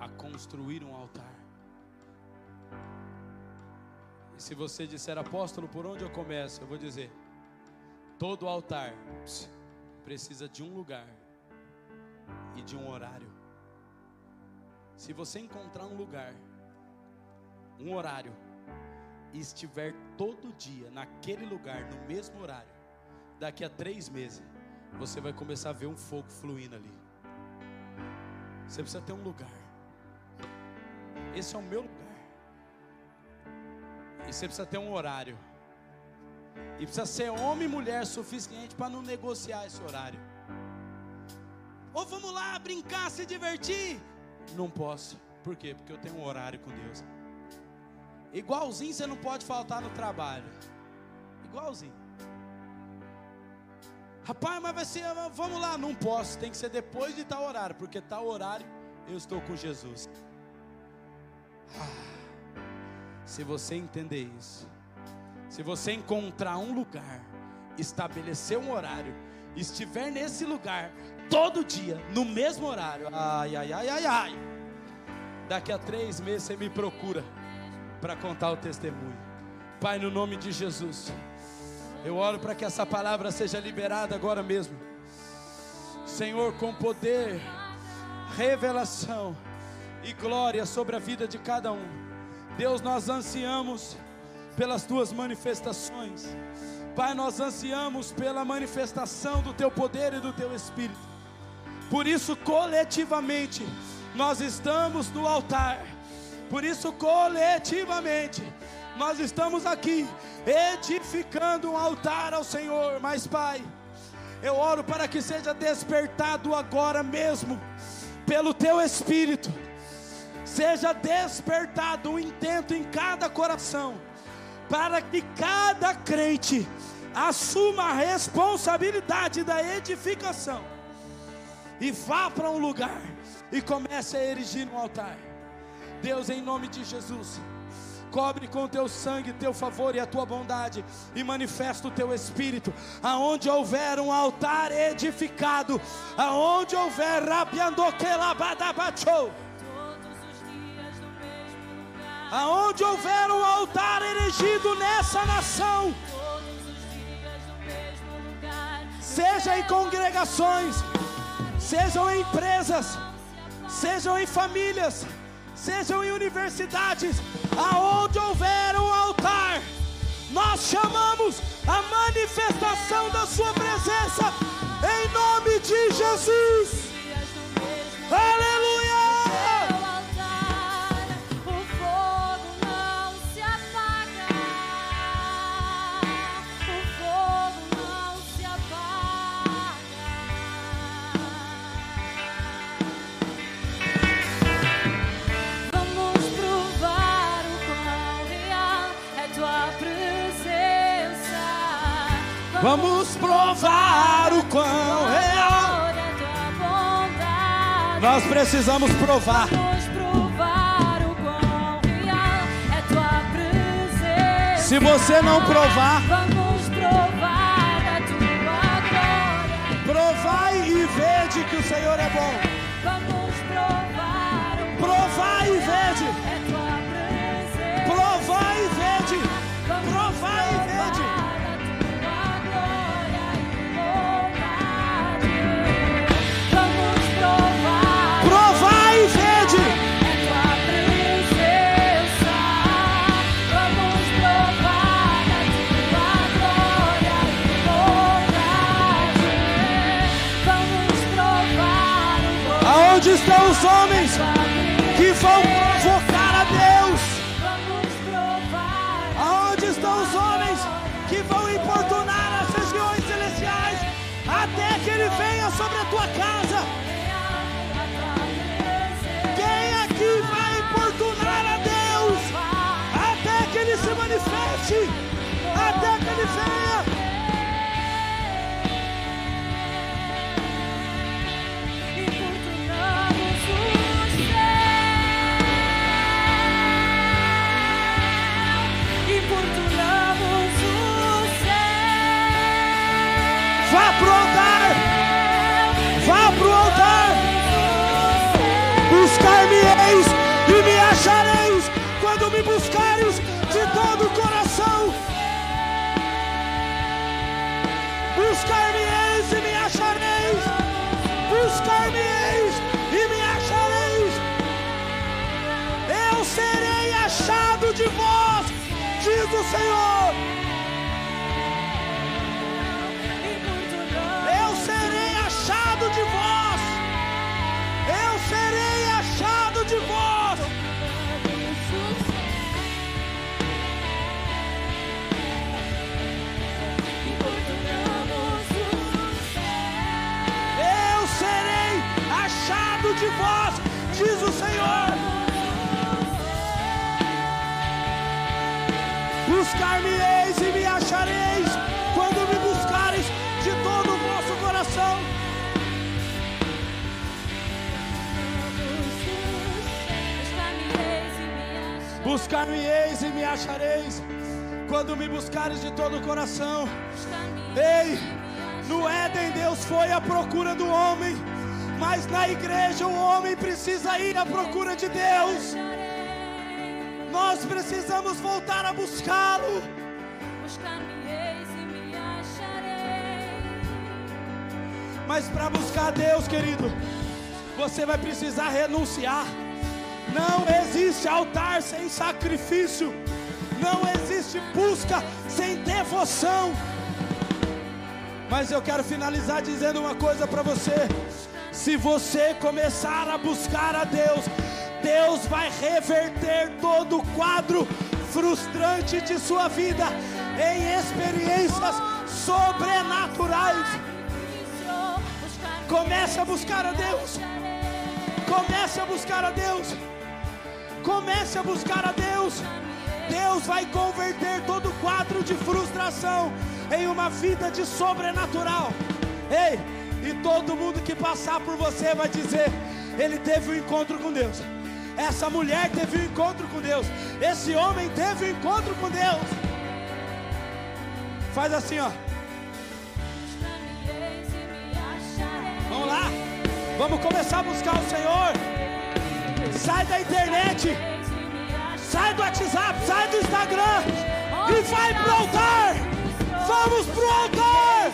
a construir um altar. E se você disser, apóstolo, por onde eu começo? Eu vou dizer: todo altar precisa de um lugar e de um horário. Se você encontrar um lugar, um horário, e estiver todo dia naquele lugar, no mesmo horário, daqui a três meses, você vai começar a ver um fogo fluindo ali. Você precisa ter um lugar. Esse é o meu lugar. E você precisa ter um horário. E precisa ser homem e mulher suficiente para não negociar esse horário. Ou vamos lá brincar, se divertir? Não posso. Por quê? Porque eu tenho um horário com Deus. Igualzinho você não pode faltar no trabalho. Igualzinho. Rapaz, mas vai ser, vamos lá, não posso, tem que ser depois de tal horário, porque tal horário eu estou com Jesus. Ah, se você entender isso, se você encontrar um lugar, estabelecer um horário, estiver nesse lugar todo dia, no mesmo horário, ai, ai, ai, ai, ai, daqui a três meses você me procura para contar o testemunho. Pai, no nome de Jesus, eu oro para que essa palavra seja liberada agora mesmo. Senhor, com poder, revelação e glória sobre a vida de cada um. Deus, nós ansiamos pelas tuas manifestações. Pai, nós ansiamos pela manifestação do teu poder e do teu espírito. Por isso, coletivamente, nós estamos no altar. Por isso, coletivamente, nós estamos aqui edificando um altar ao Senhor. Mas, Pai, eu oro para que seja despertado agora mesmo, pelo Teu Espírito, seja despertado um intento em cada coração para que cada crente assuma a responsabilidade da edificação e vá para um lugar e comece a erigir um altar. Deus, em nome de Jesus, cobre com teu sangue, teu favor e a tua bondade, e manifesta o teu espírito. Aonde houver um altar edificado, aonde houver rabiandoquelabadabachou. Aonde houver um altar erigido nessa nação, seja em congregações, sejam em empresas, sejam em famílias, sejam em universidades, aonde houver um altar, nós chamamos a manifestação da Sua presença, em nome de Jesus. Aleluia! Vamos provar o quão real. é tua bondade. Nós precisamos provar. Vamos provar o quão real é tua presença. Se você não provar, Vamos provar da tua glória. provai e vede que o Senhor é bom. Vamos provar Provai e vede. Manifeste? Até que ele venha? Importunamos o céu. Importunamos o céu. Vá pro altar! Vá pro altar! Buscar-me-eis e me achareis quando me o coração. Buscar-me-eis e me achareis. Buscar-me-eis e me achareis. Eu serei achado de vós, diz o Senhor. Buscar-me-eis e me achareis quando me buscares de todo o coração. Ei, no Éden Deus foi à procura do homem, mas na igreja o homem precisa ir à procura de Deus. Nós precisamos voltar a buscá-lo. Mas para buscar Deus, querido, você vai precisar renunciar. Não existe altar sem sacrifício. Não existe busca sem devoção. Mas eu quero finalizar dizendo uma coisa para você. Se você começar a buscar a Deus, Deus vai reverter todo o quadro frustrante de sua vida em experiências sobrenaturais. Comece a buscar a Deus. Comece a buscar a Deus. Comece a buscar a Deus. Deus vai converter todo quadro de frustração em uma vida de sobrenatural. Ei, e todo mundo que passar por você vai dizer: ele teve um encontro com Deus. Essa mulher teve um encontro com Deus. Esse homem teve um encontro com Deus. Faz assim, ó. Lá. Vamos começar a buscar o Senhor. Sai da internet. Sai do WhatsApp, sai do Instagram e vai pro altar. Vamos pro altar.